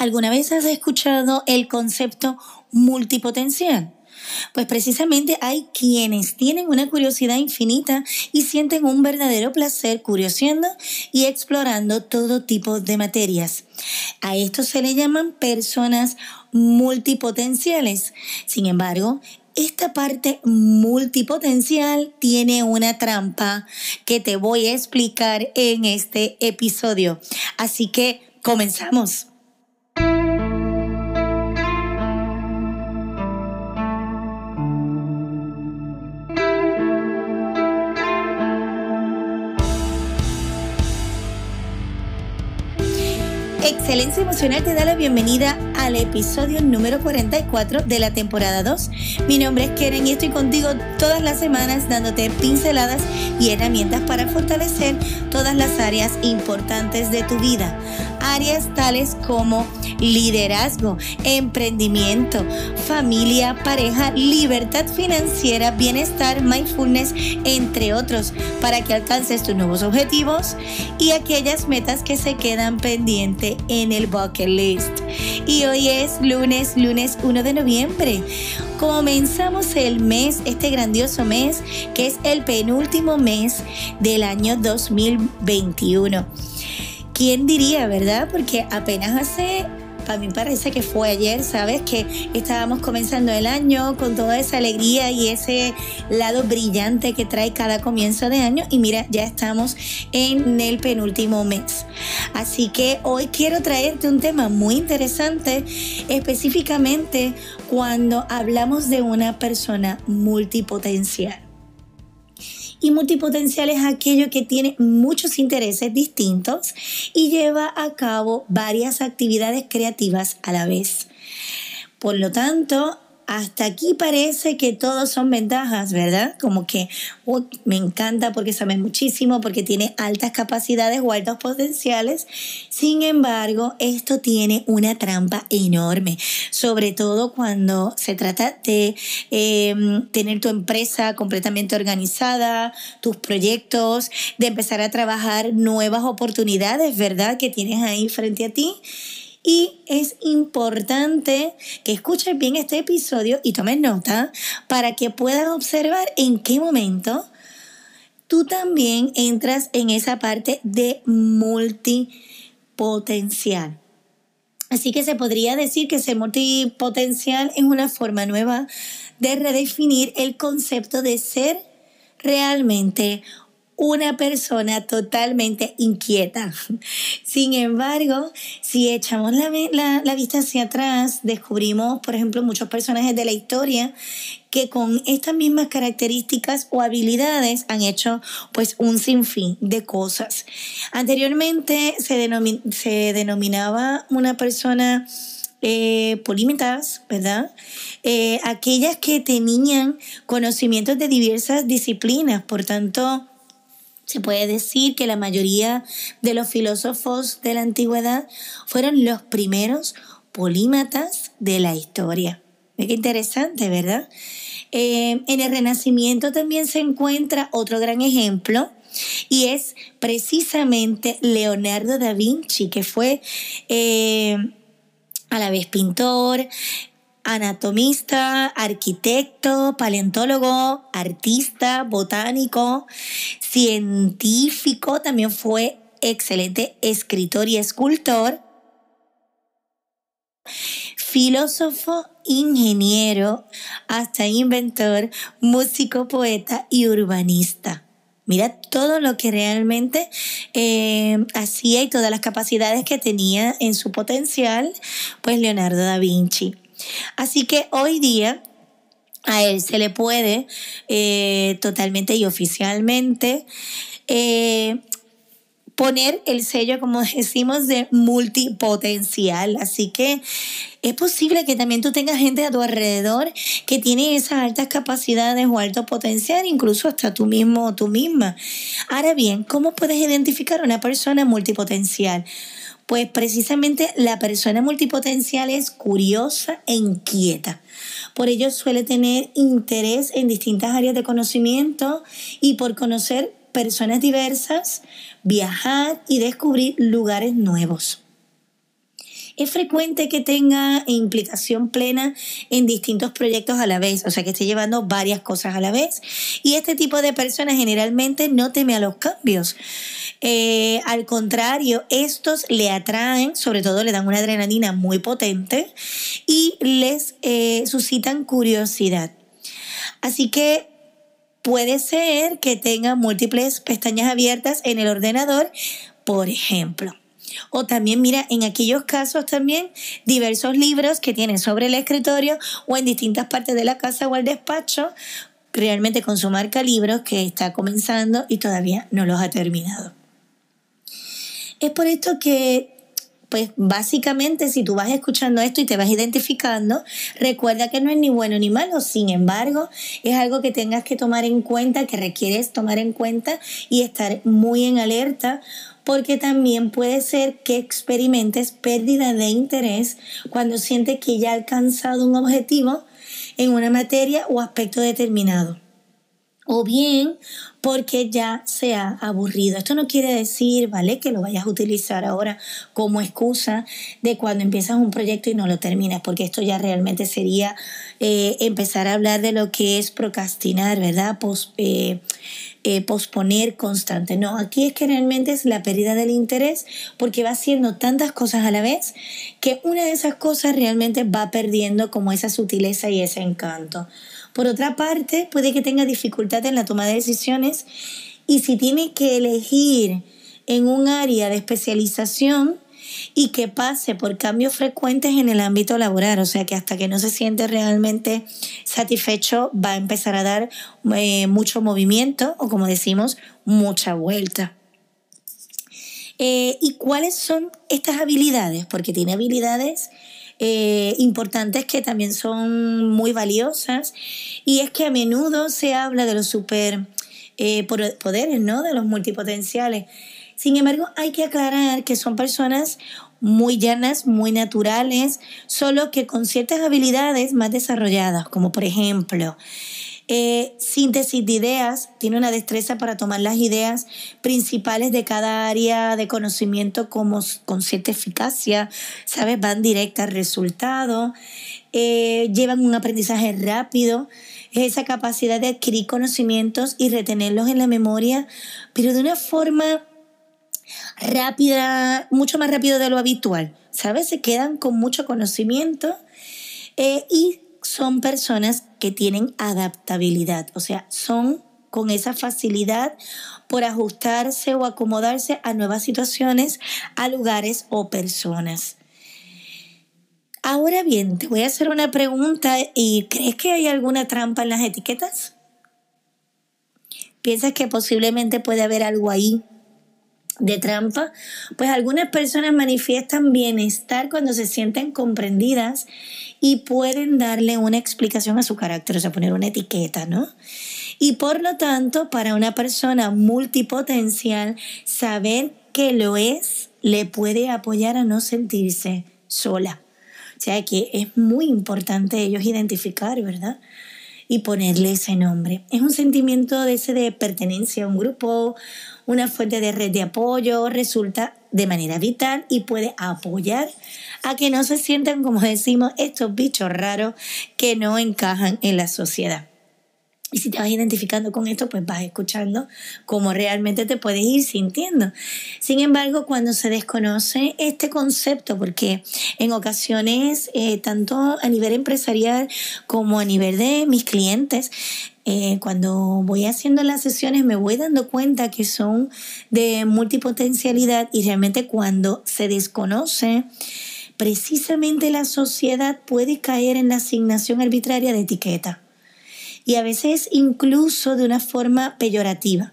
¿Alguna vez has escuchado el concepto multipotencial? Pues precisamente hay quienes tienen una curiosidad infinita y sienten un verdadero placer curioseando y explorando todo tipo de materias. A esto se le llaman personas multipotenciales. Sin embargo, esta parte multipotencial tiene una trampa que te voy a explicar en este episodio. Así que comenzamos. Excelencia Emocional te da la bienvenida al episodio número 44 de la temporada 2. Mi nombre es Keren y estoy contigo todas las semanas dándote pinceladas y herramientas para fortalecer todas las áreas importantes de tu vida. Áreas tales como liderazgo, emprendimiento, familia, pareja, libertad financiera, bienestar, mindfulness, entre otros, para que alcances tus nuevos objetivos y aquellas metas que se quedan pendientes en el bucket list. Y hoy es lunes, lunes 1 de noviembre. Comenzamos el mes, este grandioso mes, que es el penúltimo mes del año 2021. ¿Quién diría, verdad? Porque apenas hace a mí parece que fue ayer, ¿sabes? Que estábamos comenzando el año con toda esa alegría y ese lado brillante que trae cada comienzo de año y mira, ya estamos en el penúltimo mes. Así que hoy quiero traerte un tema muy interesante, específicamente cuando hablamos de una persona multipotencial. Y multipotencial es aquello que tiene muchos intereses distintos y lleva a cabo varias actividades creativas a la vez. Por lo tanto, hasta aquí parece que todos son ventajas, ¿verdad? Como que me encanta porque sabe muchísimo, porque tiene altas capacidades o altos potenciales. Sin embargo, esto tiene una trampa enorme, sobre todo cuando se trata de em, tener tu empresa completamente organizada, tus proyectos, de empezar a trabajar nuevas oportunidades, ¿verdad? Que tienes ahí frente a ti y es importante que escuches bien este episodio y tomes nota para que puedas observar en qué momento tú también entras en esa parte de multipotencial. Así que se podría decir que ser multipotencial es una forma nueva de redefinir el concepto de ser realmente una persona totalmente inquieta. Sin embargo, si echamos la, la, vista hacia atrás, descubrimos, por ejemplo, muchos personajes de la historia que con estas mismas características o habilidades han hecho pues un sinfín de cosas. Anteriormente se, se denominaba una persona eh, ¿verdad? Eh, aquellas que tenían conocimientos de diversas disciplinas, por tanto, se puede decir que la mayoría de los filósofos de la antigüedad fueron los primeros polímatas de la historia. Qué interesante, ¿verdad? Eh, en el Renacimiento también se encuentra otro gran ejemplo y es precisamente Leonardo da Vinci, que fue eh, a la vez pintor, anatomista, arquitecto, paleontólogo, artista, botánico, científico, también fue excelente escritor y escultor, filósofo, ingeniero, hasta inventor, músico, poeta y urbanista. Mira todo lo que realmente eh, hacía y todas las capacidades que tenía en su potencial, pues Leonardo da Vinci. Así que hoy día a él se le puede eh, totalmente y oficialmente eh, poner el sello, como decimos, de multipotencial. Así que es posible que también tú tengas gente a tu alrededor que tiene esas altas capacidades o alto potencial, incluso hasta tú mismo o tú misma. Ahora bien, ¿cómo puedes identificar a una persona multipotencial? Pues precisamente la persona multipotencial es curiosa e inquieta. Por ello suele tener interés en distintas áreas de conocimiento y por conocer personas diversas, viajar y descubrir lugares nuevos. Es frecuente que tenga implicación plena en distintos proyectos a la vez, o sea que esté llevando varias cosas a la vez. Y este tipo de personas generalmente no teme a los cambios. Eh, al contrario, estos le atraen, sobre todo le dan una adrenalina muy potente y les eh, suscitan curiosidad. Así que puede ser que tenga múltiples pestañas abiertas en el ordenador, por ejemplo. O también mira, en aquellos casos también diversos libros que tienen sobre el escritorio o en distintas partes de la casa o el despacho, realmente con su marca libros que está comenzando y todavía no los ha terminado. Es por esto que pues básicamente si tú vas escuchando esto y te vas identificando, recuerda que no es ni bueno ni malo, sin embargo, es algo que tengas que tomar en cuenta, que requieres tomar en cuenta y estar muy en alerta porque también puede ser que experimentes pérdida de interés cuando sientes que ya ha alcanzado un objetivo en una materia o aspecto determinado. O bien porque ya se ha aburrido. Esto no quiere decir, ¿vale? Que lo vayas a utilizar ahora como excusa de cuando empiezas un proyecto y no lo terminas, porque esto ya realmente sería eh, empezar a hablar de lo que es procrastinar, ¿verdad? Eh, eh, posponer constante. No, aquí es que realmente es la pérdida del interés porque va haciendo tantas cosas a la vez que una de esas cosas realmente va perdiendo como esa sutileza y ese encanto. Por otra parte, puede que tenga dificultad en la toma de decisiones y si tiene que elegir en un área de especialización y que pase por cambios frecuentes en el ámbito laboral, o sea que hasta que no se siente realmente satisfecho va a empezar a dar eh, mucho movimiento o como decimos, mucha vuelta. Eh, ¿Y cuáles son estas habilidades? Porque tiene habilidades eh, importantes que también son muy valiosas y es que a menudo se habla de los super eh, poderes, ¿no? De los multipotenciales. Sin embargo, hay que aclarar que son personas muy llanas, muy naturales, solo que con ciertas habilidades más desarrolladas, como por ejemplo eh, síntesis de ideas, tiene una destreza para tomar las ideas principales de cada área de conocimiento como, con cierta eficacia, ¿sabes? Van directa al resultado, eh, llevan un aprendizaje rápido, esa capacidad de adquirir conocimientos y retenerlos en la memoria, pero de una forma rápida, mucho más rápido de lo habitual, ¿sabes? Se quedan con mucho conocimiento eh, y son personas que tienen adaptabilidad, o sea, son con esa facilidad por ajustarse o acomodarse a nuevas situaciones, a lugares o personas. Ahora bien, te voy a hacer una pregunta y ¿crees que hay alguna trampa en las etiquetas? ¿Piensas que posiblemente puede haber algo ahí de trampa? Pues algunas personas manifiestan bienestar cuando se sienten comprendidas y pueden darle una explicación a su carácter, o sea, poner una etiqueta, ¿no? Y por lo tanto, para una persona multipotencial, saber que lo es le puede apoyar a no sentirse sola. O sea que es muy importante ellos identificar, ¿verdad? Y ponerle ese nombre. Es un sentimiento de ese de pertenencia a un grupo, una fuente de red de apoyo, resulta de manera vital y puede apoyar a que no se sientan, como decimos, estos bichos raros que no encajan en la sociedad. Y si te vas identificando con esto, pues vas escuchando cómo realmente te puedes ir sintiendo. Sin embargo, cuando se desconoce este concepto, porque en ocasiones, eh, tanto a nivel empresarial como a nivel de mis clientes, eh, cuando voy haciendo las sesiones me voy dando cuenta que son de multipotencialidad y realmente cuando se desconoce, precisamente la sociedad puede caer en la asignación arbitraria de etiqueta y a veces incluso de una forma peyorativa.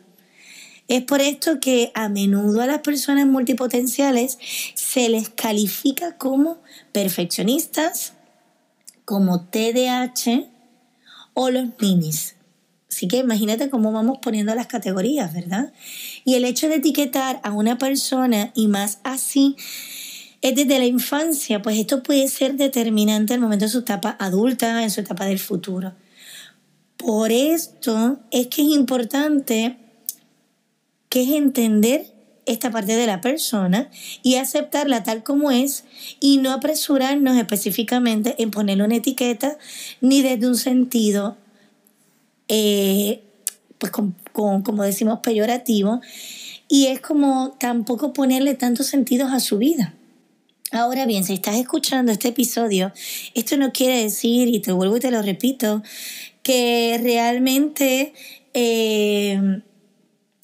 Es por esto que a menudo a las personas multipotenciales se les califica como perfeccionistas, como TDAH o los minis. Así que imagínate cómo vamos poniendo las categorías, ¿verdad? Y el hecho de etiquetar a una persona y más así es desde la infancia, pues esto puede ser determinante el momento de su etapa adulta, en su etapa del futuro. Por esto es que es importante que es entender esta parte de la persona y aceptarla tal como es y no apresurarnos específicamente en ponerle una etiqueta ni desde un sentido, eh, pues como decimos, peyorativo. Y es como tampoco ponerle tantos sentidos a su vida. Ahora bien, si estás escuchando este episodio, esto no quiere decir, y te vuelvo y te lo repito, que realmente eh,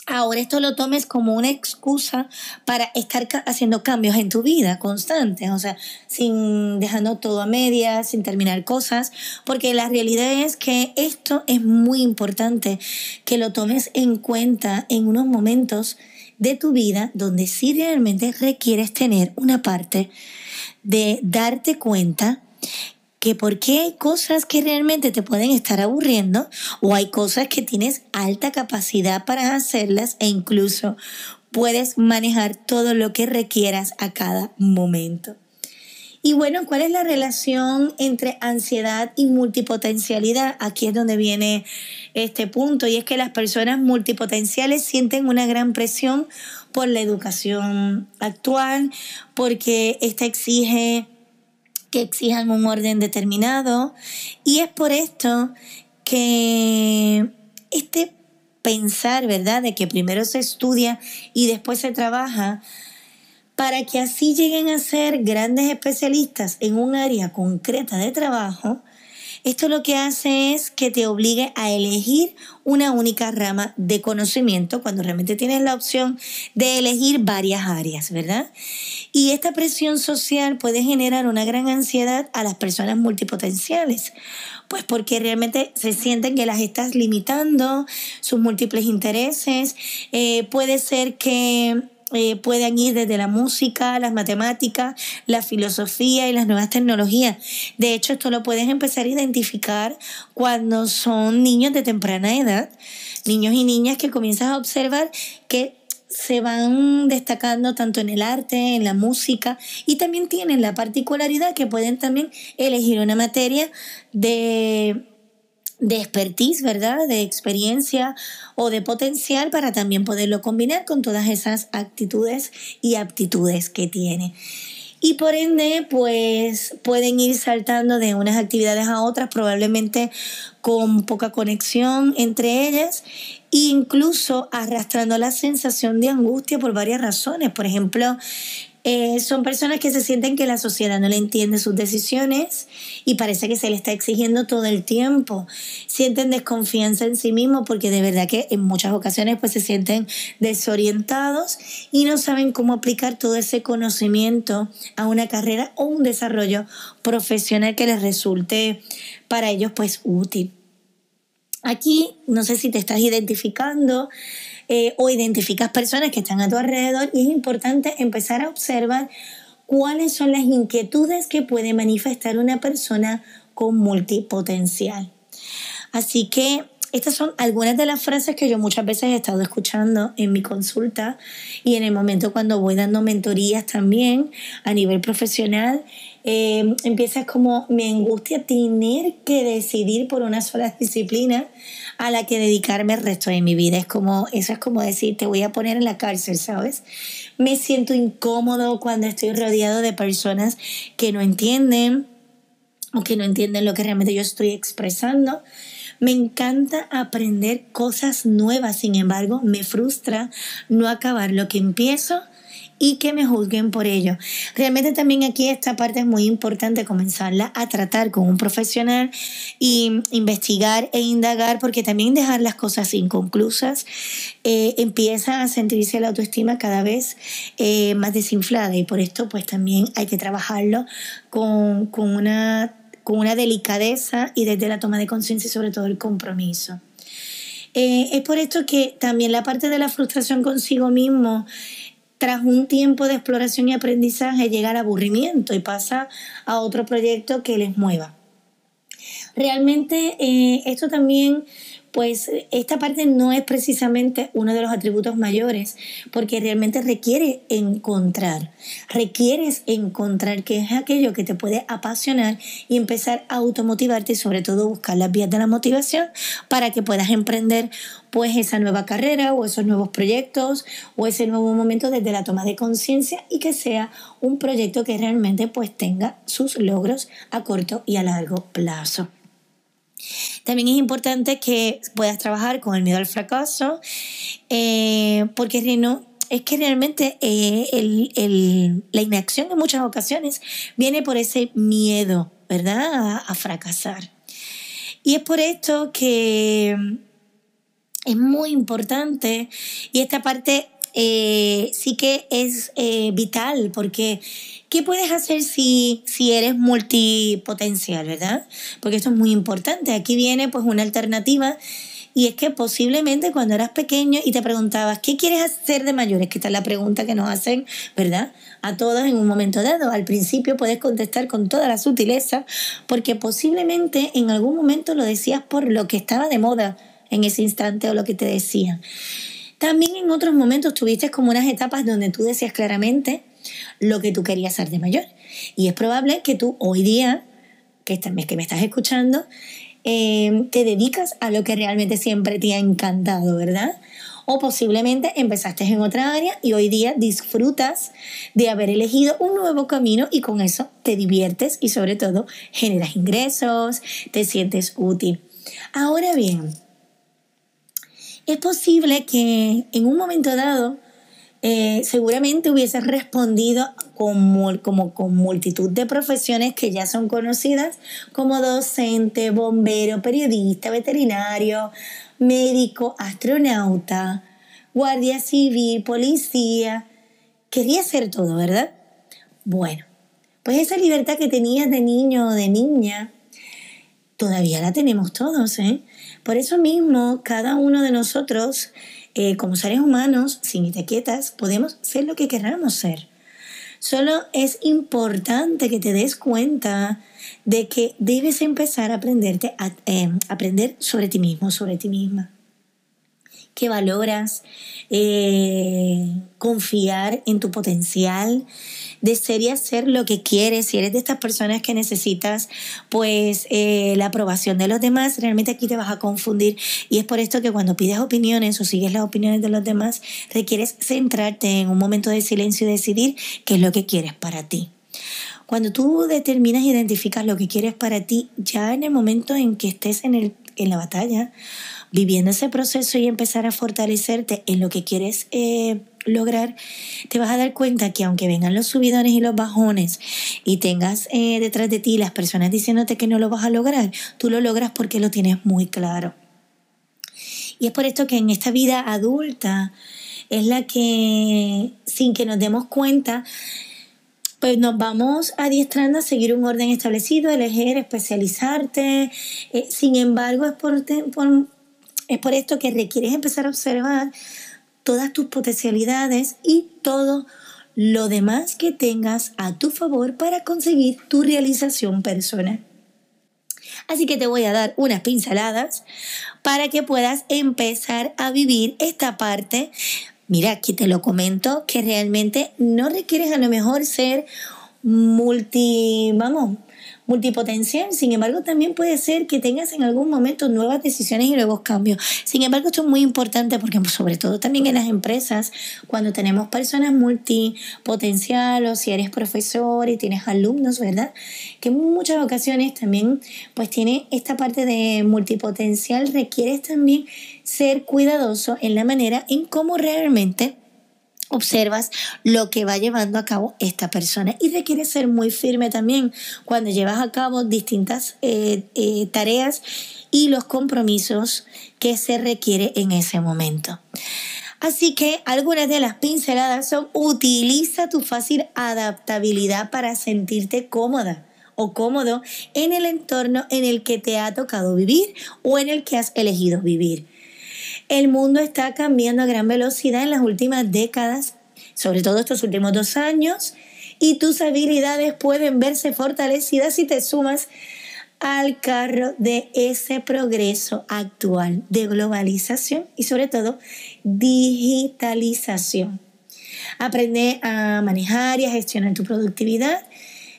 ahora esto lo tomes como una excusa para estar haciendo cambios en tu vida constantes, o sea, sin dejando todo a medias, sin terminar cosas, porque la realidad es que esto es muy importante que lo tomes en cuenta en unos momentos de tu vida donde sí realmente requieres tener una parte de darte cuenta que porque hay cosas que realmente te pueden estar aburriendo o hay cosas que tienes alta capacidad para hacerlas e incluso puedes manejar todo lo que requieras a cada momento. Y bueno, ¿cuál es la relación entre ansiedad y multipotencialidad? Aquí es donde viene este punto y es que las personas multipotenciales sienten una gran presión por la educación actual, porque esta exige que exijan un orden determinado y es por esto que este pensar, ¿verdad?, de que primero se estudia y después se trabaja, para que así lleguen a ser grandes especialistas en un área concreta de trabajo, esto lo que hace es que te obligue a elegir una única rama de conocimiento cuando realmente tienes la opción de elegir varias áreas, ¿verdad? Y esta presión social puede generar una gran ansiedad a las personas multipotenciales, pues porque realmente se sienten que las estás limitando, sus múltiples intereses. Eh, puede ser que eh, puedan ir desde la música, las matemáticas, la filosofía y las nuevas tecnologías. De hecho, esto lo puedes empezar a identificar cuando son niños de temprana edad, niños y niñas que comienzas a observar que se van destacando tanto en el arte, en la música y también tienen la particularidad que pueden también elegir una materia de de expertise, ¿verdad? De experiencia o de potencial para también poderlo combinar con todas esas actitudes y aptitudes que tiene. Y por ende, pues pueden ir saltando de unas actividades a otras, probablemente con poca conexión entre ellas, e incluso arrastrando la sensación de angustia por varias razones. Por ejemplo, eh, son personas que se sienten que la sociedad no le entiende sus decisiones y parece que se le está exigiendo todo el tiempo. Sienten desconfianza en sí mismos porque de verdad que en muchas ocasiones pues se sienten desorientados y no saben cómo aplicar todo ese conocimiento a una carrera o un desarrollo profesional que les resulte para ellos pues útil. Aquí no sé si te estás identificando eh, o identificas personas que están a tu alrededor y es importante empezar a observar cuáles son las inquietudes que puede manifestar una persona con multipotencial. Así que estas son algunas de las frases que yo muchas veces he estado escuchando en mi consulta y en el momento cuando voy dando mentorías también a nivel profesional. Eh, empiezas como me angustia tener que decidir por una sola disciplina a la que dedicarme el resto de mi vida. Es como, eso es como decir, te voy a poner en la cárcel, ¿sabes? Me siento incómodo cuando estoy rodeado de personas que no entienden o que no entienden lo que realmente yo estoy expresando. Me encanta aprender cosas nuevas, sin embargo, me frustra no acabar lo que empiezo y que me juzguen por ello. Realmente también aquí esta parte es muy importante comenzarla a tratar con un profesional y investigar e indagar porque también dejar las cosas inconclusas eh, empieza a sentirse la autoestima cada vez eh, más desinflada y por esto pues también hay que trabajarlo con, una con una delicadeza y desde la toma de conciencia y sobre todo el compromiso. Eh, es por esto que también la parte de la frustración consigo mismo tras un tiempo de exploración y aprendizaje llega al aburrimiento y pasa a otro proyecto que les mueva. Realmente eh, esto también pues esta parte no es precisamente uno de los atributos mayores, porque realmente requiere encontrar, requieres encontrar qué es aquello que te puede apasionar y empezar a automotivarte y sobre todo buscar las vías de la motivación para que puedas emprender pues esa nueva carrera o esos nuevos proyectos o ese nuevo momento desde la toma de conciencia y que sea un proyecto que realmente pues tenga sus logros a corto y a largo plazo. También es importante que puedas trabajar con el miedo al fracaso, eh, porque es que realmente eh, la inacción en muchas ocasiones viene por ese miedo, ¿verdad? a fracasar. Y es por esto que es muy importante y esta parte eh, sí que es eh, vital porque ¿qué puedes hacer si, si eres multipotencial, verdad? Porque esto es muy importante. Aquí viene pues una alternativa y es que posiblemente cuando eras pequeño y te preguntabas, ¿qué quieres hacer de mayor? Es que esta es la pregunta que nos hacen, ¿verdad? A todos en un momento dado. Al principio puedes contestar con toda la sutileza porque posiblemente en algún momento lo decías por lo que estaba de moda en ese instante o lo que te decían. También en otros momentos tuviste como unas etapas donde tú decías claramente lo que tú querías ser de mayor. Y es probable que tú hoy día, que, que me estás escuchando, eh, te dedicas a lo que realmente siempre te ha encantado, ¿verdad? O posiblemente empezaste en otra área y hoy día disfrutas de haber elegido un nuevo camino y con eso te diviertes y sobre todo generas ingresos, te sientes útil. Ahora bien, es posible que en un momento dado eh, seguramente hubieses respondido con, como con multitud de profesiones que ya son conocidas como docente, bombero, periodista, veterinario, médico, astronauta, guardia civil, policía. Quería ser todo, ¿verdad? Bueno, pues esa libertad que tenías de niño o de niña, todavía la tenemos todos, ¿eh? Por eso mismo, cada uno de nosotros, eh, como seres humanos, sin etiquetas, podemos ser lo que queramos ser. Solo es importante que te des cuenta de que debes empezar a, aprenderte a eh, aprender sobre ti mismo, sobre ti misma que valoras, eh, confiar en tu potencial, desear hacer lo que quieres, si eres de estas personas que necesitas pues eh, la aprobación de los demás, realmente aquí te vas a confundir. Y es por esto que cuando pides opiniones o sigues las opiniones de los demás, requieres centrarte en un momento de silencio y decidir qué es lo que quieres para ti. Cuando tú determinas identificas lo que quieres para ti, ya en el momento en que estés en, el, en la batalla, viviendo ese proceso y empezar a fortalecerte en lo que quieres eh, lograr, te vas a dar cuenta que aunque vengan los subidones y los bajones y tengas eh, detrás de ti las personas diciéndote que no lo vas a lograr, tú lo logras porque lo tienes muy claro. Y es por esto que en esta vida adulta es la que, sin que nos demos cuenta, pues nos vamos adiestrando a seguir un orden establecido, elegir, especializarte. Eh, sin embargo, es por, por, es por esto que requieres empezar a observar todas tus potencialidades y todo lo demás que tengas a tu favor para conseguir tu realización personal. Así que te voy a dar unas pinceladas para que puedas empezar a vivir esta parte. Mira, aquí te lo comento que realmente no requieres a lo mejor ser multi, vamos, multipotencial. Sin embargo, también puede ser que tengas en algún momento nuevas decisiones y nuevos cambios. Sin embargo, esto es muy importante porque sobre todo también en las empresas, cuando tenemos personas multipotencial o si eres profesor y tienes alumnos, ¿verdad? Que en muchas ocasiones también pues tiene esta parte de multipotencial, requieres también ser cuidadoso en la manera en cómo realmente observas lo que va llevando a cabo esta persona y requiere ser muy firme también cuando llevas a cabo distintas eh, eh, tareas y los compromisos que se requiere en ese momento. Así que algunas de las pinceladas son utiliza tu fácil adaptabilidad para sentirte cómoda o cómodo en el entorno en el que te ha tocado vivir o en el que has elegido vivir. El mundo está cambiando a gran velocidad en las últimas décadas, sobre todo estos últimos dos años, y tus habilidades pueden verse fortalecidas si te sumas al carro de ese progreso actual de globalización y sobre todo digitalización. Aprende a manejar y a gestionar tu productividad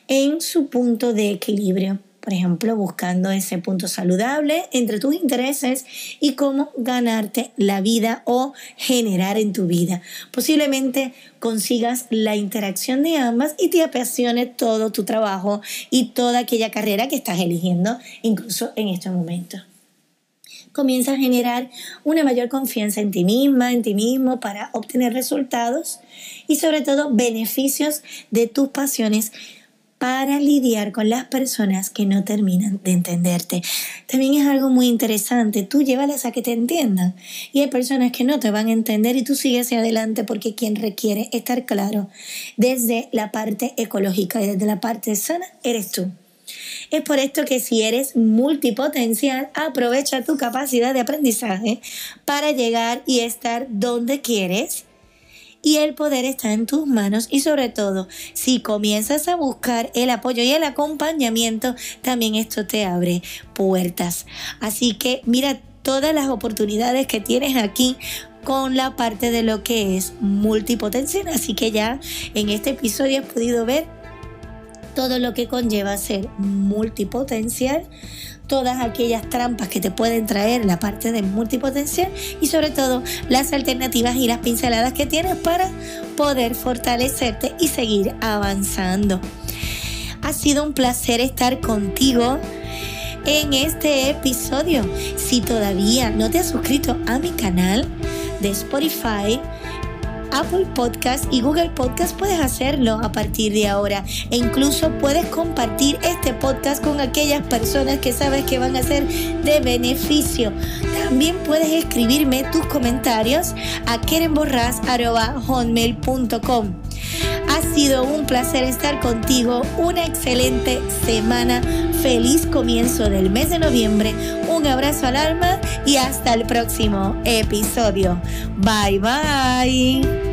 en su punto de equilibrio por ejemplo, buscando ese punto saludable entre tus intereses y cómo ganarte la vida o generar en tu vida. Posiblemente consigas la interacción de ambas y te apasione todo tu trabajo y toda aquella carrera que estás eligiendo, incluso en este momento comienza a generar una mayor confianza en ti misma, en ti mismo, para obtener resultados y sobre todo beneficios de tus pasiones para lidiar con las personas que no terminan de entenderte. También es algo muy interesante, tú llévales a que te entiendan. Y hay personas que no te van a entender y tú sigues hacia adelante porque quien requiere estar claro desde la parte ecológica y desde la parte sana eres tú. Es por esto que si eres multipotencial, aprovecha tu capacidad de aprendizaje para llegar y estar donde quieres y el poder está en tus manos y sobre todo si comienzas a buscar el apoyo y el acompañamiento, también esto te abre puertas. Así que mira todas las oportunidades que tienes aquí con la parte de lo que es multipotencial. Así que ya en este episodio has podido ver todo lo que conlleva ser multipotencial todas aquellas trampas que te pueden traer la parte de multipotencial y sobre todo las alternativas y las pinceladas que tienes para poder fortalecerte y seguir avanzando. Ha sido un placer estar contigo en este episodio. Si todavía no te has suscrito a mi canal de Spotify, Apple Podcast y Google Podcast puedes hacerlo a partir de ahora e incluso puedes compartir este podcast con aquellas personas que sabes que van a ser de beneficio. También puedes escribirme tus comentarios a kerenborras.com. Ha sido un placer estar contigo, una excelente semana, feliz comienzo del mes de noviembre, un abrazo al alma y hasta el próximo episodio. Bye bye.